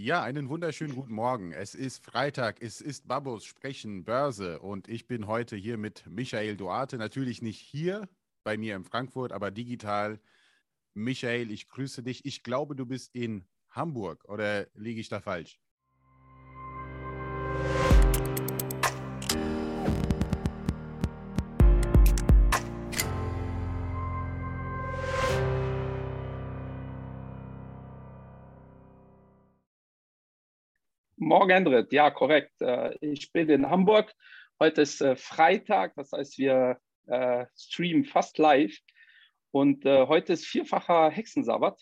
Ja, einen wunderschönen guten Morgen. Es ist Freitag, es ist Babos Sprechen Börse und ich bin heute hier mit Michael Duarte. Natürlich nicht hier bei mir in Frankfurt, aber digital. Michael, ich grüße dich. Ich glaube, du bist in Hamburg oder liege ich da falsch? Morgen, Endrit. Ja, korrekt. Äh, ich bin in Hamburg. Heute ist äh, Freitag, das heißt, wir äh, streamen fast live. Und heute ist vierfacher Hexensabbat.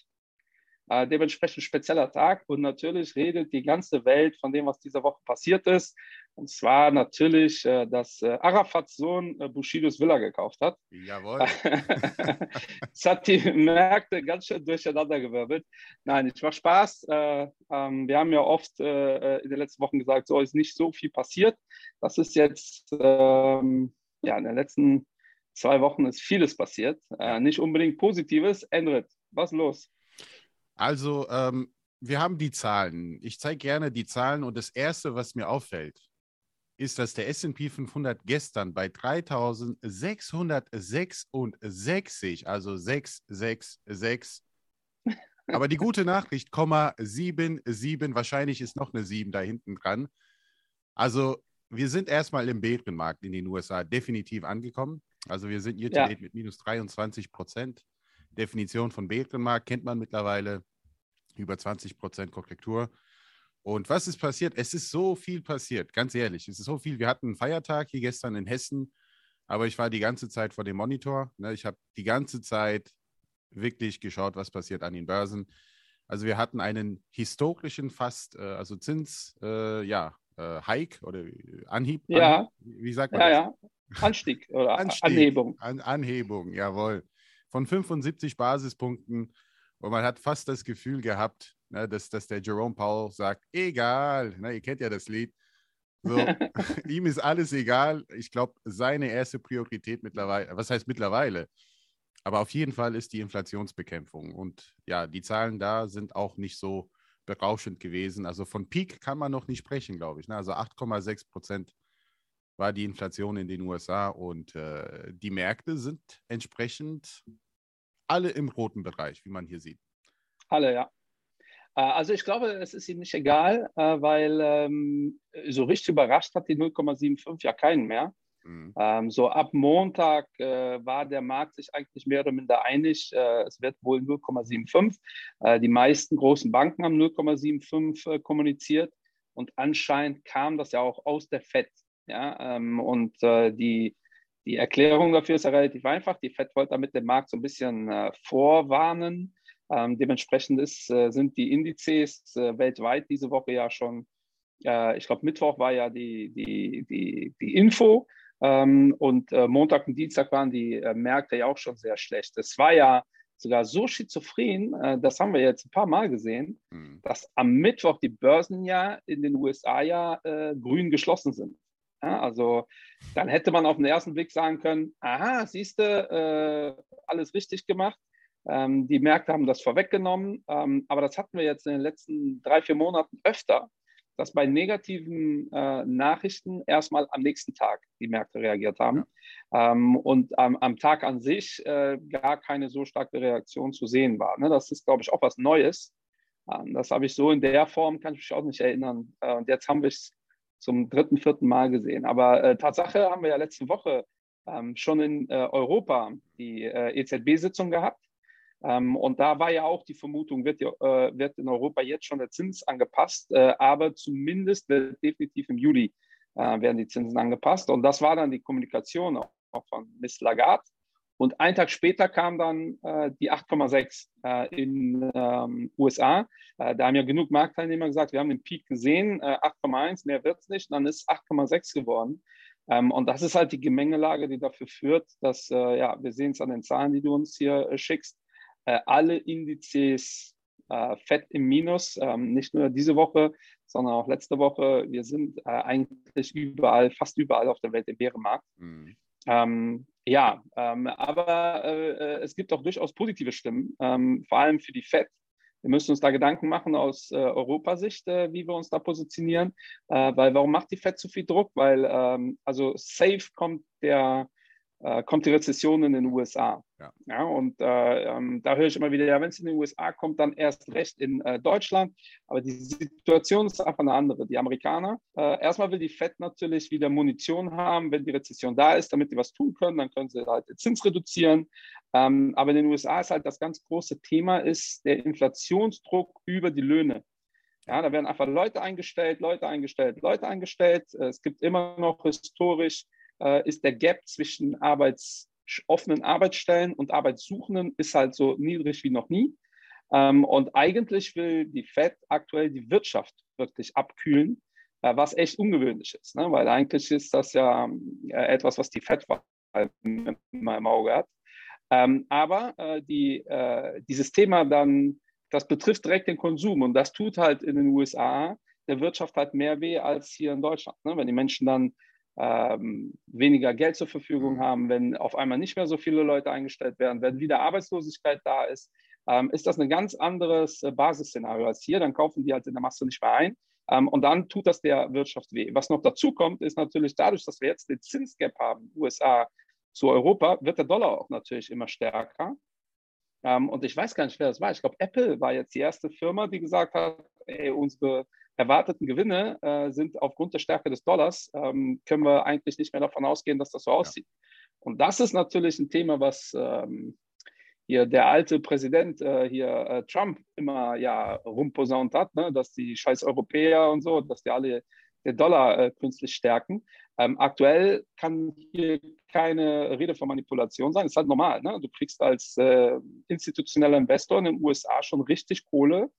Äh, dementsprechend spezieller Tag und natürlich redet die ganze Welt von dem, was diese Woche passiert ist. Und zwar natürlich, äh, dass äh, Arafats Sohn äh, Bushidos Villa gekauft hat. Jawohl. das hat die Märkte ganz schön durcheinandergewirbelt. Nein, es war Spaß. Äh, ähm, wir haben ja oft äh, in den letzten Wochen gesagt, so ist nicht so viel passiert. Das ist jetzt, ähm, ja, in den letzten zwei Wochen ist vieles passiert. nicht unbedingt Positives. Endrit, was los? Also, ähm, wir haben die Zahlen. Ich zeige gerne die Zahlen und das Erste, was mir auffällt, ist, dass der SP 500 gestern bei 3666, also 666, aber die gute Nachricht, 77, wahrscheinlich ist noch eine 7 da hinten dran. Also wir sind erstmal im Bärenmarkt in den USA definitiv angekommen. Also wir sind hier ja. mit minus 23 Prozent. Definition von Bärenmarkt kennt man mittlerweile. Über 20 Prozent Korrektur. Und was ist passiert? Es ist so viel passiert, ganz ehrlich. Es ist so viel. Wir hatten einen Feiertag hier gestern in Hessen, aber ich war die ganze Zeit vor dem Monitor. Ne? Ich habe die ganze Zeit wirklich geschaut, was passiert an den Börsen. Also wir hatten einen historischen fast, äh, also Zins, äh, ja, äh, Hike oder Anhieb. Ja. Anhieb? Wie sagt man ja, das? Ja, Anstieg oder Anstieg, Anhebung. An, Anhebung, jawohl von 75 Basispunkten. Und man hat fast das Gefühl gehabt, ne, dass, dass der Jerome Powell sagt, egal, ne, ihr kennt ja das Lied. So, ihm ist alles egal. Ich glaube, seine erste Priorität mittlerweile, was heißt mittlerweile? Aber auf jeden Fall ist die Inflationsbekämpfung. Und ja, die Zahlen da sind auch nicht so berauschend gewesen. Also von Peak kann man noch nicht sprechen, glaube ich. Ne? Also 8,6 Prozent war die Inflation in den USA und äh, die Märkte sind entsprechend alle im roten Bereich, wie man hier sieht. Alle, ja. Äh, also ich glaube, es ist ihm nicht egal, äh, weil ähm, so richtig überrascht hat die 0,75 ja keinen mehr. Mhm. Ähm, so ab Montag äh, war der Markt sich eigentlich mehr oder minder einig, äh, es wird wohl 0,75. Äh, die meisten großen Banken haben 0,75 äh, kommuniziert und anscheinend kam das ja auch aus der FED. Ja, ähm, und die, die Erklärung dafür ist ja relativ einfach. Die FED wollte damit den Markt so ein bisschen äh, vorwarnen. Ähm, dementsprechend ist, äh, sind die Indizes äh, weltweit diese Woche ja schon, äh, ich glaube, Mittwoch war ja die, die, die, die Info. Ähm, und äh, Montag und Dienstag waren die Märkte ja auch schon sehr schlecht. Es war ja sogar so schizophren, das haben wir jetzt ein paar Mal gesehen, mhm. dass am Mittwoch die Börsen ja in den USA ja grün geschlossen sind. Ja, also dann hätte man auf den ersten Blick sagen können, aha, siehst du, äh, alles richtig gemacht. Ähm, die Märkte haben das vorweggenommen, ähm, aber das hatten wir jetzt in den letzten drei, vier Monaten öfter, dass bei negativen äh, Nachrichten erstmal am nächsten Tag die Märkte reagiert haben ähm, und am Tag an sich äh, gar keine so starke Reaktion zu sehen war. Ne? Das ist, glaube ich, auch was Neues. Ähm, das habe ich so in der Form, kann ich mich auch nicht erinnern. Äh, und jetzt haben wir es zum dritten, vierten Mal gesehen. Aber äh, Tatsache haben wir ja letzte Woche ähm, schon in äh, Europa die äh, EZB-Sitzung gehabt. Ähm, und da war ja auch die Vermutung, wird, äh, wird in Europa jetzt schon der Zins angepasst, äh, aber zumindest wird definitiv im Juli äh, werden die Zinsen angepasst. Und das war dann die Kommunikation auch, auch von Miss Lagarde. Und einen Tag später kam dann äh, die 8,6 äh, in ähm, USA. Äh, da haben ja genug Marktteilnehmer gesagt, wir haben den Peak gesehen, 8,1, äh, mehr wird es nicht. Dann ist 8,6 geworden. Ähm, und das ist halt die Gemengelage, die dafür führt, dass, äh, ja, wir sehen es an den Zahlen, die du uns hier äh, schickst, alle Indizes fett im Minus, ähm, nicht nur diese Woche, sondern auch letzte Woche. Wir sind eigentlich überall, fast überall auf der Welt im Bärenmarkt. Mhm. Ähm, ja, ähm, aber äh, äh, es gibt auch durchaus positive Stimmen, ähm, vor allem für die FED. Wir müssen uns da Gedanken machen aus äh, Europasicht, äh, wie wir uns da positionieren. Äh, weil warum macht die FED zu viel Druck? Weil ähm, also safe kommt der äh, kommt die Rezession in den USA. Ja. ja und äh, ähm, da höre ich immer wieder, ja, wenn es in den USA kommt, dann erst recht in äh, Deutschland. Aber die Situation ist einfach eine andere. Die Amerikaner, äh, erstmal will die FED natürlich wieder Munition haben, wenn die Rezession da ist, damit die was tun können, dann können sie halt den Zins reduzieren. Ähm, aber in den USA ist halt das ganz große Thema, ist der Inflationsdruck über die Löhne. Ja, da werden einfach Leute eingestellt, Leute eingestellt, Leute eingestellt. Es gibt immer noch historisch äh, ist der Gap zwischen Arbeits, offenen Arbeitsstellen und Arbeitssuchenden ist halt so niedrig wie noch nie. Ähm, und eigentlich will die Fed aktuell die Wirtschaft wirklich abkühlen, äh, was echt ungewöhnlich ist, ne? weil eigentlich ist das ja äh, etwas, was die Fed immer im Auge hat. Ähm, aber äh, die, äh, dieses Thema dann, das betrifft direkt den Konsum und das tut halt in den USA der Wirtschaft halt mehr weh als hier in Deutschland. Ne? Wenn die Menschen dann ähm, weniger Geld zur Verfügung mhm. haben, wenn auf einmal nicht mehr so viele Leute eingestellt werden, wenn wieder Arbeitslosigkeit da ist, ähm, ist das ein ganz anderes äh, Basisszenario als hier. Dann kaufen die halt in der Masse nicht mehr ein. Ähm, und dann tut das der Wirtschaft weh. Was noch dazu kommt, ist natürlich dadurch, dass wir jetzt den Zinsgap haben, USA zu Europa, wird der Dollar auch natürlich immer stärker. Ähm, und ich weiß gar nicht, wer das war. Ich glaube, Apple war jetzt die erste Firma, die gesagt hat, ey, unsere erwarteten Gewinne äh, sind aufgrund der Stärke des Dollars, ähm, können wir eigentlich nicht mehr davon ausgehen, dass das so aussieht. Ja. Und das ist natürlich ein Thema, was ähm, hier der alte Präsident äh, hier äh, Trump immer ja rumposaunt hat, ne? dass die scheiß Europäer und so, dass die alle den Dollar äh, künstlich stärken. Ähm, aktuell kann hier keine Rede von Manipulation sein. Das ist halt normal. Ne? Du kriegst als äh, institutioneller Investor in den USA schon richtig Kohle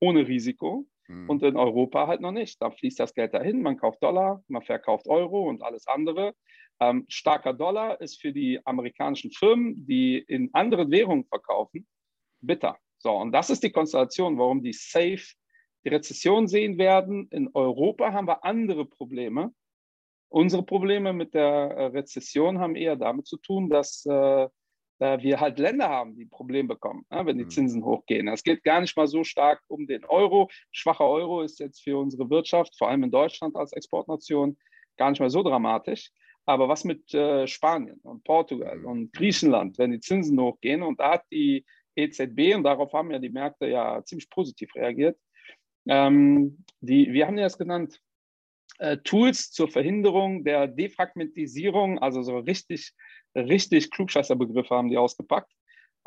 ohne Risiko. Mhm. Und in Europa halt noch nicht. Da fließt das Geld dahin, man kauft Dollar, man verkauft Euro und alles andere. Ähm, starker Dollar ist für die amerikanischen Firmen, die in anderen Währungen verkaufen, bitter. So, und das ist die Konstellation, warum die safe die Rezession sehen werden. In Europa haben wir andere Probleme. Unsere Probleme mit der äh, Rezession haben eher damit zu tun, dass äh, wir halt Länder haben, die ein Problem bekommen, ja, wenn die mhm. Zinsen hochgehen. Es geht gar nicht mal so stark um den Euro. Schwacher Euro ist jetzt für unsere Wirtschaft, vor allem in Deutschland als Exportnation, gar nicht mehr so dramatisch. Aber was mit äh, Spanien und Portugal mhm. und Griechenland, wenn die Zinsen hochgehen? Und da hat die EZB, und darauf haben ja die Märkte ja ziemlich positiv reagiert, ähm, die, wir haben ja das genannt, äh, Tools zur Verhinderung der Defragmentisierung, also so richtig richtig Klugscheißerbegriffe haben die ausgepackt.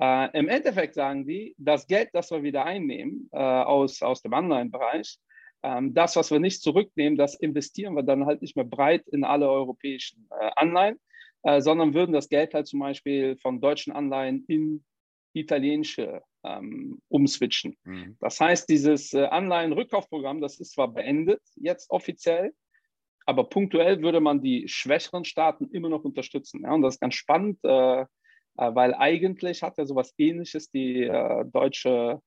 Äh, Im Endeffekt sagen die, das Geld, das wir wieder einnehmen äh, aus, aus dem Online-Bereich, ähm, das, was wir nicht zurücknehmen, das investieren wir dann halt nicht mehr breit in alle europäischen äh, Anleihen, äh, sondern würden das Geld halt zum Beispiel von deutschen Anleihen in italienische ähm, umswitchen. Mhm. Das heißt, dieses Anleihenrückkaufprogramm, das ist zwar beendet jetzt offiziell, aber punktuell würde man die schwächeren Staaten immer noch unterstützen. Ja? Und das ist ganz spannend, äh, äh, weil eigentlich hat ja sowas ähnliches die äh, deutsche,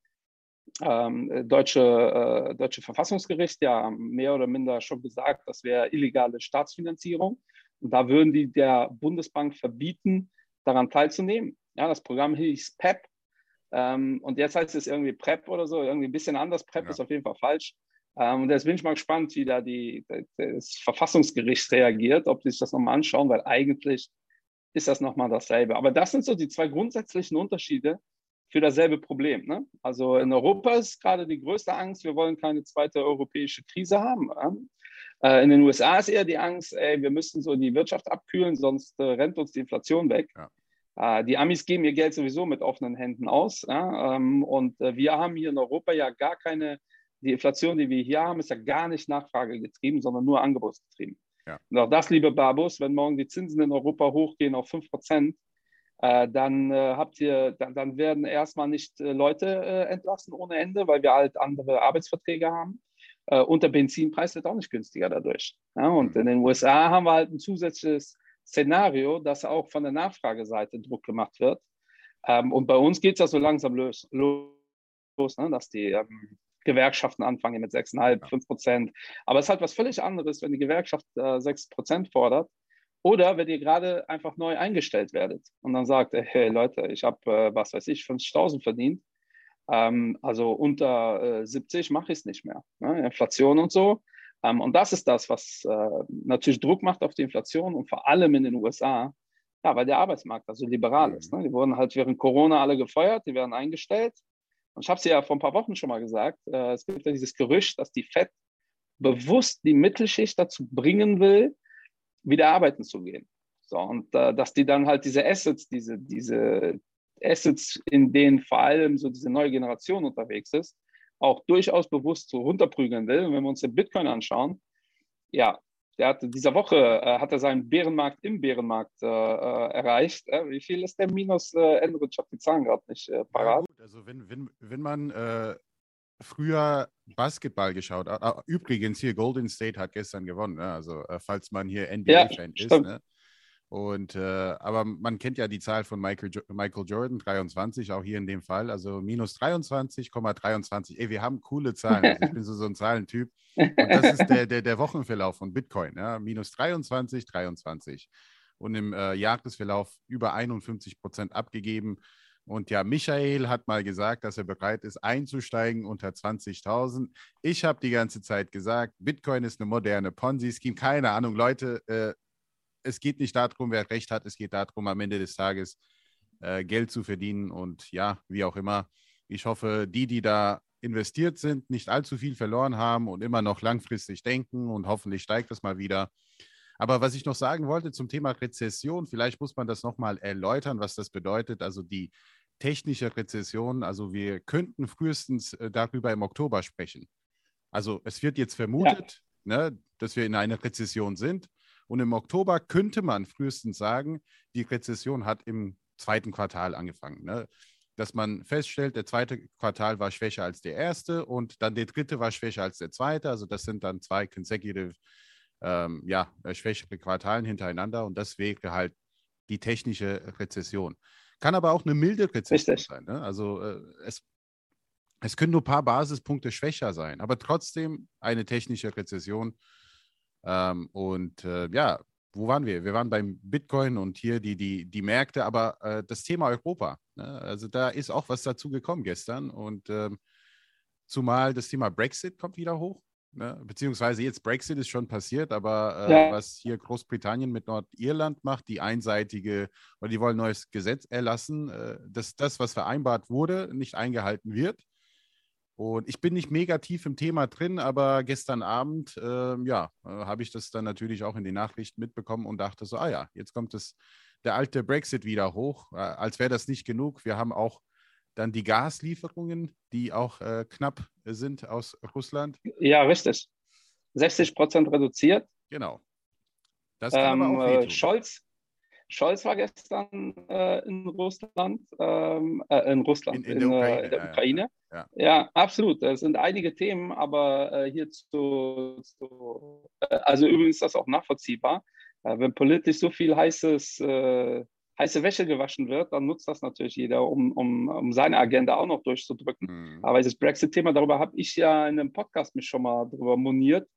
ähm, deutsche, äh, deutsche Verfassungsgericht ja mehr oder minder schon gesagt, das wäre illegale Staatsfinanzierung. Und da würden die der Bundesbank verbieten, daran teilzunehmen. Ja, das Programm hieß PEP. Ähm, und jetzt heißt es irgendwie PrEP oder so, irgendwie ein bisschen anders. PrEP ja. ist auf jeden Fall falsch. Ähm, und jetzt bin ich mal gespannt, wie da die, das Verfassungsgericht reagiert, ob sie sich das nochmal anschauen, weil eigentlich ist das nochmal dasselbe. Aber das sind so die zwei grundsätzlichen Unterschiede für dasselbe Problem. Ne? Also in Europa ist gerade die größte Angst, wir wollen keine zweite europäische Krise haben. Äh, in den USA ist eher die Angst, ey, wir müssen so die Wirtschaft abkühlen, sonst äh, rennt uns die Inflation weg. Ja. Äh, die Amis geben ihr Geld sowieso mit offenen Händen aus. Ja? Ähm, und wir haben hier in Europa ja gar keine die Inflation, die wir hier haben, ist ja gar nicht nachfragegetrieben, sondern nur angebotsgetrieben. Ja. Und auch das, liebe Babus, wenn morgen die Zinsen in Europa hochgehen auf 5 Prozent, äh, dann äh, habt ihr, dann, dann, werden erstmal nicht äh, Leute äh, entlassen ohne Ende, weil wir halt andere Arbeitsverträge haben. Äh, und der Benzinpreis wird auch nicht günstiger dadurch. Ja? Und mhm. in den USA haben wir halt ein zusätzliches Szenario, dass auch von der Nachfrageseite Druck gemacht wird. Ähm, und bei uns geht es ja so langsam los, los ne? dass die ähm, Gewerkschaften anfangen mit 6,5, 5 Prozent. Aber es ist halt was völlig anderes, wenn die Gewerkschaft äh, 6 Prozent fordert oder wenn ihr gerade einfach neu eingestellt werdet und dann sagt, hey Leute, ich habe, äh, was weiß ich, 50.000 verdient Ähm, also unter äh, 70 mache ich es nicht mehr. Ne? Inflation und so. Ähm, und das ist das, was äh, natürlich Druck macht auf die Inflation und vor allem in den USA, ja, weil der Arbeitsmarkt also liberal ist. Ne? Die wurden halt während Corona alle gefeuert, die werden eingestellt. Und ich habe es ja vor ein paar Wochen schon mal gesagt, äh, es gibt ja dieses Gerücht, dass die FED bewusst die Mittelschicht dazu bringen will, wieder arbeiten zu gehen. So, und äh, dass die dann halt diese Assets, diese, diese Assets, in denen vor allem so diese neue Generation unterwegs ist, auch durchaus bewusst so runterprügeln will. Und wenn wir uns den Bitcoin anschauen, ja, der hat dieser Woche äh, hat er seinen Bärenmarkt im Bärenmarkt äh, äh erreicht. Äh, wie viel ist der Minus, äh? Ich habe die Zahlen gerade nicht äh, parat. Also wenn, wenn, wenn man äh, früher Basketball geschaut hat, übrigens hier Golden State hat gestern gewonnen, ne? also falls man hier NBA-Fan ja, ist. Ne? Und äh, aber man kennt ja die Zahl von Michael, jo Michael Jordan, 23, auch hier in dem Fall. Also minus 23,23. ,23. Ey, wir haben coole Zahlen. Also ich bin so, so ein Zahlentyp. Und das ist der, der, der Wochenverlauf von Bitcoin. Ja? Minus 23, 23. Und im äh, Jahresverlauf über 51 Prozent abgegeben. Und ja, Michael hat mal gesagt, dass er bereit ist, einzusteigen unter 20.000. Ich habe die ganze Zeit gesagt, Bitcoin ist eine moderne Ponzi-Scheme. Keine Ahnung, Leute, äh, es geht nicht darum, wer recht hat, es geht darum, am Ende des Tages äh, Geld zu verdienen und ja, wie auch immer. Ich hoffe, die, die da investiert sind, nicht allzu viel verloren haben und immer noch langfristig denken und hoffentlich steigt das mal wieder. Aber was ich noch sagen wollte zum Thema Rezession, vielleicht muss man das nochmal erläutern, was das bedeutet. Also die technische Rezession, also wir könnten frühestens äh, darüber im Oktober sprechen. Also es wird jetzt vermutet, ja. ne, dass wir in einer Rezession sind. Und im Oktober könnte man frühestens sagen, die Rezession hat im zweiten Quartal angefangen. Ne? Dass man feststellt, der zweite Quartal war schwächer als der erste und dann der dritte war schwächer als der zweite. Also das sind dann zwei consecutive, ähm, ja, äh, schwächere Quartalen hintereinander und das wäre halt die technische Rezession. Kann aber auch eine milde Rezession Richtig. sein. Ne? Also äh, es, es können nur ein paar Basispunkte schwächer sein, aber trotzdem eine technische Rezession ähm, und äh, ja, wo waren wir? Wir waren beim Bitcoin und hier die, die, die Märkte, aber äh, das Thema Europa, ne? also da ist auch was dazu gekommen gestern und ähm, zumal das Thema Brexit kommt wieder hoch. Ne? Beziehungsweise jetzt Brexit ist schon passiert, aber äh, ja. was hier Großbritannien mit Nordirland macht, die einseitige, oder die wollen ein neues Gesetz erlassen, äh, dass das, was vereinbart wurde, nicht eingehalten wird. Und ich bin nicht mega tief im Thema drin, aber gestern Abend, äh, ja, habe ich das dann natürlich auch in den Nachrichten mitbekommen und dachte so, ah ja, jetzt kommt es, der alte Brexit wieder hoch, äh, als wäre das nicht genug. Wir haben auch dann die Gaslieferungen, die auch äh, knapp sind aus Russland. Ja, richtig. 60 Prozent reduziert. Genau. Das kann ähm, aber auch äh, Scholz, Scholz war gestern äh, in Russland, ähm, äh, in Russland, in, in, in, der Ukraine. Äh, der Ukraine. Ja, ja. ja, absolut. Es sind einige Themen, aber äh, hier zu, zu äh, also übrigens ist das auch nachvollziehbar. wenn politisch so viel heißes, heiße Wäsche gewaschen wird, dann nutzt das natürlich jeder, um, um, um seine Agenda auch noch durchzudrücken. Mhm. Aber das Brexit-Thema, darüber habe ich ja in einem Podcast mich schon mal drüber moniert.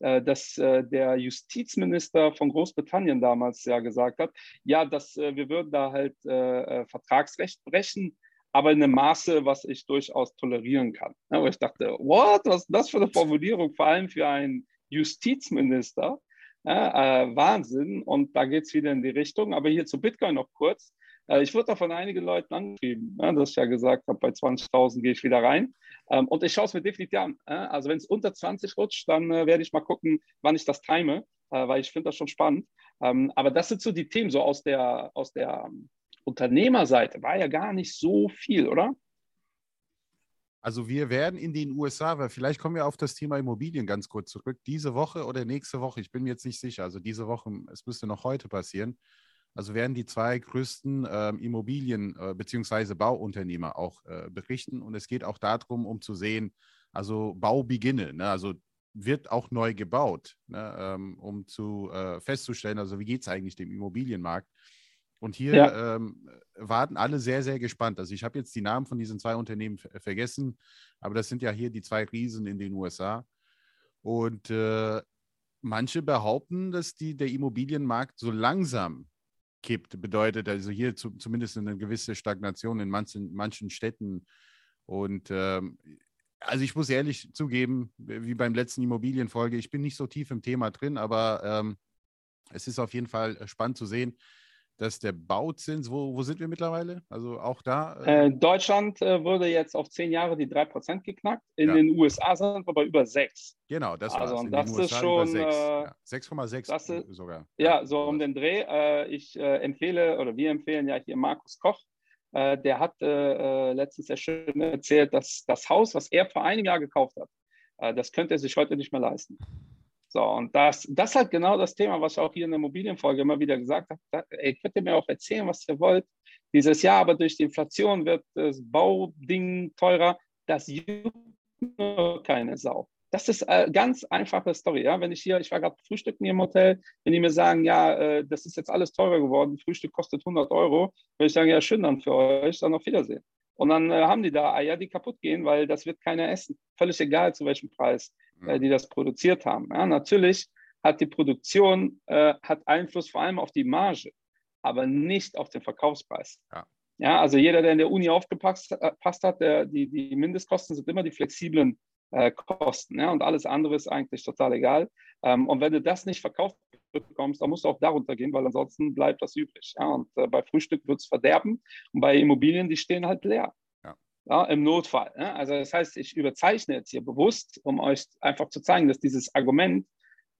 Äh, dass äh, der Justizminister von Großbritannien damals ja gesagt hat, ja, dass äh, wir würden da halt Vertragsrecht brechen, aber in einem Maße, was ich durchaus tolerieren kann. Ja, ich dachte, what, was ist das für eine Formulierung, vor allem für einen Justizminister? Ja, äh, Wahnsinn. Und da geht es wieder in die Richtung. Aber hier zu Bitcoin noch kurz. Äh, ich wurde da von einigen Leuten angeschrieben, ja, dass ich ja gesagt habe, bei 20.000 gehe ich wieder rein. Ähm, und ich schaue es mir definitiv an. Äh, also wenn es unter 20 rutscht, dann äh, werde ich mal gucken, wann ich das time, weil ich finde das schon spannend. Ähm, aber das sind so die Themen, so aus der, aus der ähm, Unternehmerseite war ja gar nicht so viel, oder? Also wir werden in den USA, weil vielleicht kommen wir auf das Thema Immobilien ganz kurz zurück, diese Woche oder nächste Woche, ich bin mir jetzt nicht sicher, also diese Woche, es müsste noch heute passieren, also werden die zwei größten äh, Immobilien- äh, bzw. Bauunternehmer auch äh, berichten. Und es geht auch darum, um zu sehen, also Baubeginne, ne? also wird auch neu gebaut, ne? ähm, um zu äh, festzustellen, also wie geht es eigentlich dem Immobilienmarkt. Und hier ja. ähm, warten alle sehr, sehr gespannt. Also ich habe jetzt die Namen von diesen zwei Unternehmen vergessen, aber das sind ja hier die zwei Riesen in den USA. Und äh, manche behaupten, dass die, der Immobilienmarkt so langsam kippt, bedeutet also hier zu, zumindest eine gewisse Stagnation in manchen, manchen Städten Und ähm, also ich muss ehrlich zugeben, wie beim letzten Immobilienfolge, ich bin nicht so tief im Thema drin, aber ähm, es ist auf jeden Fall äh, spannend zu sehen, dass der Bauzins, wo, wo sind wir mittlerweile? Also auch da? Äh, äh Deutschland äh, wurde jetzt auf zehn Jahre die 3% geknackt. In ja. den USA sind wir bei über 6. Genau, das war also, das ist schon 6,6 ja. sogar. Ja, so um den Dreh. Äh, ich empfehle oder wir empfehlen ja hier Markus Koch. der hat letztens sehr schön erzählt, dass das Haus, was er vor einem Jahr gekauft hat, das könnte er sich heute nicht mehr leisten. So, und das, das ist halt genau das Thema, was ich auch hier in der Immobilienfolge immer wieder gesagt habe. Ey, könnt ihr mir auch erzählen, was ihr wollt. Dieses Jahr aber durch die Inflation wird das Bauding teurer. Das juckt nur keine Sau. Das ist eine ganz einfache Story. Ja? Wenn ich hier, ich war gerade frühstücken hier im Hotel, wenn die mir sagen, ja, äh, das ist jetzt alles teurer geworden, Frühstück kostet 100 Euro, würde ich sagen, ja, schön dann für euch, dann auf Wiedersehen. Und dann äh, haben die da Eier, die kaputt gehen, weil das wird keiner essen. Völlig egal, zu welchem Preis äh, mhm. die das produziert haben. Ja, natürlich hat die Produktion äh, hat Einfluss vor allem auf die Marge, aber nicht auf den Verkaufspreis. Ja. ja also jeder, der in der Uni aufgepasst äh, hat, der, die, die Mindestkosten sind immer die flexiblen äh, Kosten. Ja, und alles andere ist eigentlich total egal. Ähm, und wenn du das nicht verkauft bekommst, dann musst du auch darunter gehen, weil ansonsten bleibt das übrig. Ja, und äh, bei Frühstück wird es verderben und bei Immobilien, die stehen halt leer. Ja. ja im Notfall. Ja? Also das heißt, ich überzeichne jetzt hier bewusst, um euch einfach zu zeigen, dass dieses Argument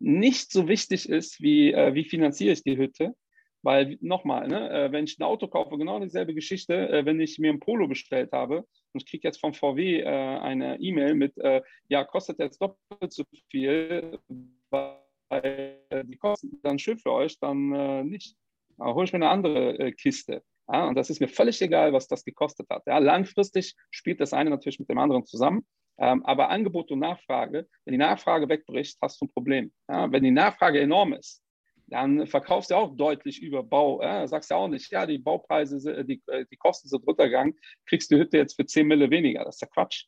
nicht so wichtig ist, wie, äh, wie finanziere ich die Hütte. Weil nochmal, ne, äh, wenn ich ein Auto kaufe, genau dieselbe Geschichte, äh, wenn ich mir ein Polo bestellt habe und ich kriege jetzt vom VW äh, eine E-Mail mit, äh, ja, kostet jetzt doppelt so viel, weil die kosten dann schön für euch, dann äh, nicht. Aber hole ich mir eine andere äh, Kiste. Ja, und das ist mir völlig egal, was das gekostet hat. Ja, langfristig spielt das eine natürlich mit dem anderen zusammen. Ähm, aber Angebot und Nachfrage, wenn die Nachfrage wegbricht, hast du ein Problem. Ja, wenn die Nachfrage enorm ist, dann verkaufst du auch deutlich über Bau. Ja, sagst du auch nicht, ja, die Baupreise, die, äh, die Kosten sind runtergegangen, kriegst du Hütte jetzt für 10 Mille weniger. Das ist ja Quatsch.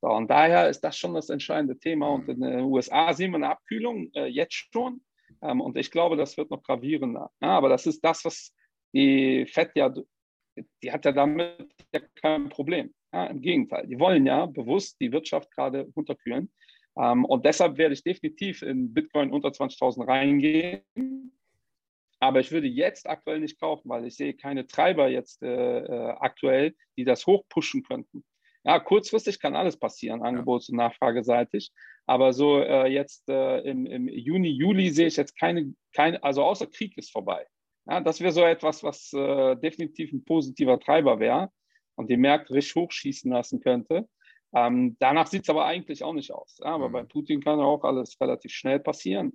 So, und daher ist das schon das entscheidende Thema. Und in den USA sehen wir eine Abkühlung äh, jetzt schon. Ähm, und ich glaube, das wird noch gravierender. Ja, aber das ist das, was die FED ja, die hat ja damit ja kein Problem. Ja, Im Gegenteil, die wollen ja bewusst die Wirtschaft gerade runterkühlen. Ähm, und deshalb werde ich definitiv in Bitcoin unter 20.000 reingehen. Aber ich würde jetzt aktuell nicht kaufen, weil ich sehe keine Treiber jetzt äh, äh aktuell, die das hochpushen könnten. Ja, kurzfristig kann alles passieren, angebots- und nachfrageseitig. Aber so äh, jetzt äh, im, im, Juni, Juli sehe ich jetzt keine, keine, also außer Krieg ist vorbei. Ja, das wäre so etwas, was äh, definitiv ein positiver Treiber wäre und die Märkte richtig hochschießen lassen könnte. Ähm, danach sieht es aber eigentlich auch nicht aus. Ja, aber mhm. bei Putin kann ja auch alles relativ schnell passieren.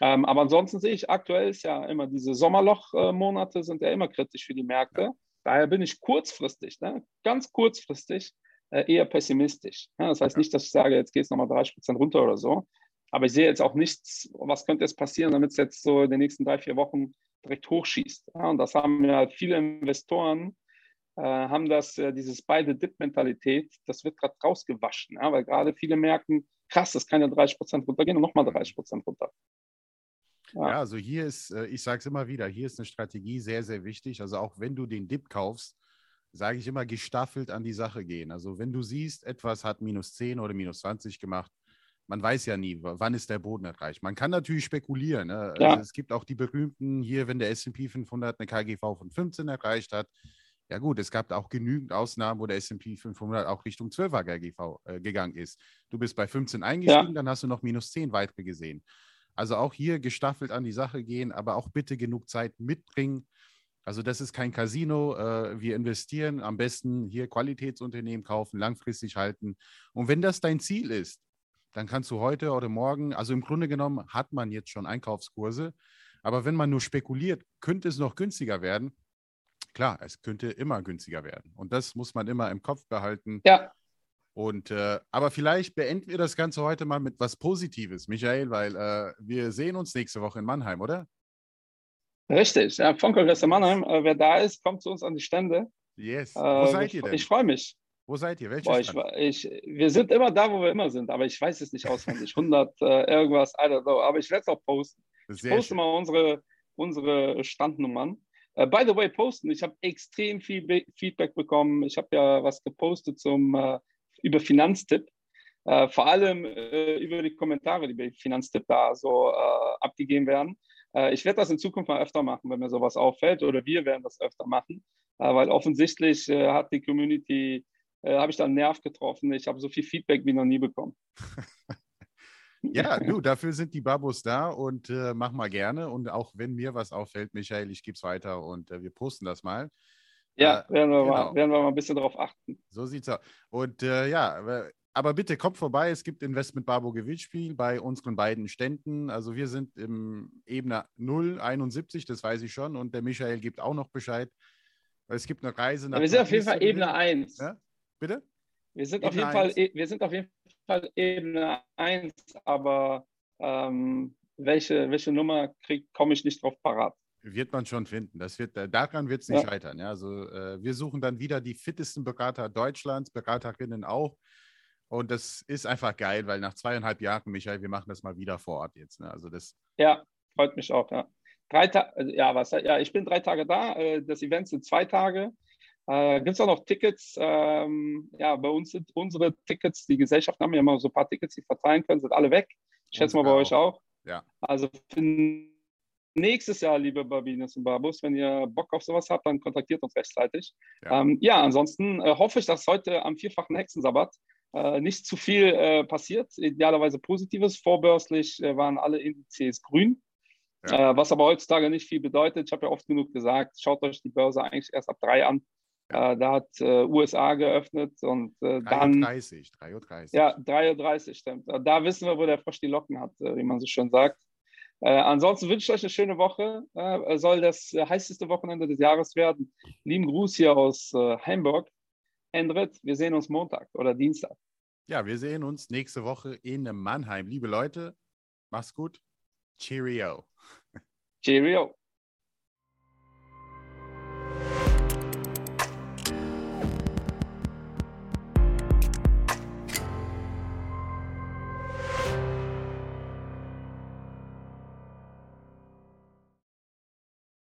Ähm, aber ansonsten sehe ich aktuell ist ja immer diese Sommerloch-Monate sind ja immer kritisch für die Märkte. Daher bin ich kurzfristig, ne, ganz kurzfristig äh, eher pessimistisch. Das heißt nicht, dass ich sage, jetzt geht es nochmal 30 Prozent runter oder so. Aber ich sehe jetzt auch nichts, was könnte jetzt passieren, damit es jetzt so in den nächsten drei, vier Wochen direkt hochschießt. Und das haben ja viele Investoren, äh, haben das, äh, dieses beide Dip-Mentalität, das wird gerade rausgewaschen, weil gerade viele merken, krass, das kann ja 30 Prozent runtergehen und nochmal 30 Prozent runter. Ja. ja, also hier ist, äh, ich sage es immer wieder, hier ist eine Strategie sehr, sehr wichtig. Also auch wenn du den Dip kaufst, sage ich immer, gestaffelt an die Sache gehen. Also wenn du siehst, etwas hat minus 10 oder minus 20 gemacht, man weiß ja nie, wann ist der Boden erreicht. Man kann natürlich spekulieren. Ne? Ja. Also es gibt auch die berühmten hier, wenn der S&P 500 eine KGV von 15 erreicht hat. Ja gut, es gab auch genügend Ausnahmen, wo der S&P 500 auch Richtung 12er KGV äh, gegangen ist. Du bist bei 15 eingestiegen, ja. dann hast du noch minus 10 weitere gesehen. Also auch hier gestaffelt an die Sache gehen, aber auch bitte genug Zeit mitbringen, also das ist kein Casino. Äh, wir investieren am besten hier Qualitätsunternehmen kaufen, langfristig halten. Und wenn das dein Ziel ist, dann kannst du heute oder morgen, also im Grunde genommen hat man jetzt schon Einkaufskurse. Aber wenn man nur spekuliert, könnte es noch günstiger werden. Klar, es könnte immer günstiger werden. Und das muss man immer im Kopf behalten. Ja. Und äh, aber vielleicht beenden wir das Ganze heute mal mit was Positives, Michael, weil äh, wir sehen uns nächste Woche in Mannheim, oder? Richtig, ja, von Kongress Mannheim. Äh, wer da ist, kommt zu uns an die Stände. Yes. Wo äh, seid ihr denn? Ich freue mich. Wo seid ihr? Welches Boah, ich, ich, wir sind immer da, wo wir immer sind, aber ich weiß es nicht auswendig. 100 äh, irgendwas, I don't know. Aber ich werde es auch posten. Sehr ich poste schön. mal unsere, unsere Standnummern. Uh, by the way, posten. Ich habe extrem viel Be Feedback bekommen. Ich habe ja was gepostet zum, uh, über Finanztipp. Uh, vor allem über die Kommentare, die bei Finanztipp da so abgegeben werden. Ich werde das in Zukunft mal öfter machen, wenn mir sowas auffällt, oder wir werden das öfter machen, weil offensichtlich hat die Community, habe ich da einen Nerv getroffen. Ich habe so viel Feedback wie noch nie bekommen. Ja, du, dafür sind die Babos da und äh, mach mal gerne. Und auch wenn mir was auffällt, Michael, ich gebe es weiter und äh, wir posten das mal. Ja, äh, werden, wir genau. mal, werden wir mal ein bisschen darauf achten. So sieht's aus. Und äh, ja, aber bitte kommt vorbei. Es gibt Investment Babo Gewinnspiel bei unseren beiden Ständen. Also wir sind im Ebene 071, das weiß ich schon. Und der Michael gibt auch noch Bescheid. Es gibt eine Reise nach. Wir sind auf jeden Fall Ebene 1. Ja? Bitte? Wir sind, auf jeden Fall, e, wir sind auf jeden Fall Ebene 1, aber ähm, welche, welche Nummer komme ich nicht drauf parat. Wird man schon finden. Das wird, äh, daran wird es nicht ja. scheitern. Ja? Also, äh, wir suchen dann wieder die fittesten Berater Deutschlands, Beraterinnen auch. Und das ist einfach geil, weil nach zweieinhalb Jahren, Michael, wir machen das mal wieder vor Ort jetzt. Ne? Also das ja, freut mich auch. Ja. Drei also, ja, was, ja, ich bin drei Tage da. Äh, das Event sind zwei Tage. Äh, Gibt es auch noch Tickets? Ähm, ja, bei uns sind unsere Tickets, die Gesellschaften haben ja immer so ein paar Tickets, die verteilen können, sind alle weg. Ich schätze mal bei auch. euch auch. Ja. Also nächstes Jahr, liebe Babines und Babus, wenn ihr Bock auf sowas habt, dann kontaktiert uns rechtzeitig. Ja, ähm, ja ansonsten äh, hoffe ich, dass heute am vierfachen Hexensabbat äh, nicht zu viel äh, passiert. Idealerweise Positives. Vorbörslich äh, waren alle Indizes grün. Ja. Äh, was aber heutzutage nicht viel bedeutet. Ich habe ja oft genug gesagt, schaut euch die Börse eigentlich erst ab drei an. Äh, da hat äh, USA geöffnet und äh, 3 dann. 3.30 3.30 Ja, 3.30 Uhr, stimmt. Da wissen wir, wo der Frosch die Locken hat, äh, wie man so schön sagt. Äh, ansonsten wünsche ich euch eine schöne Woche. Äh, soll das heißeste Wochenende des Jahres werden. Lieben Gruß hier aus Hamburg. Endrit, wir sehen uns Montag oder Dienstag. Ja, wir sehen uns nächste Woche in Mannheim. Liebe Leute, mach's gut. Cheerio. Cheerio.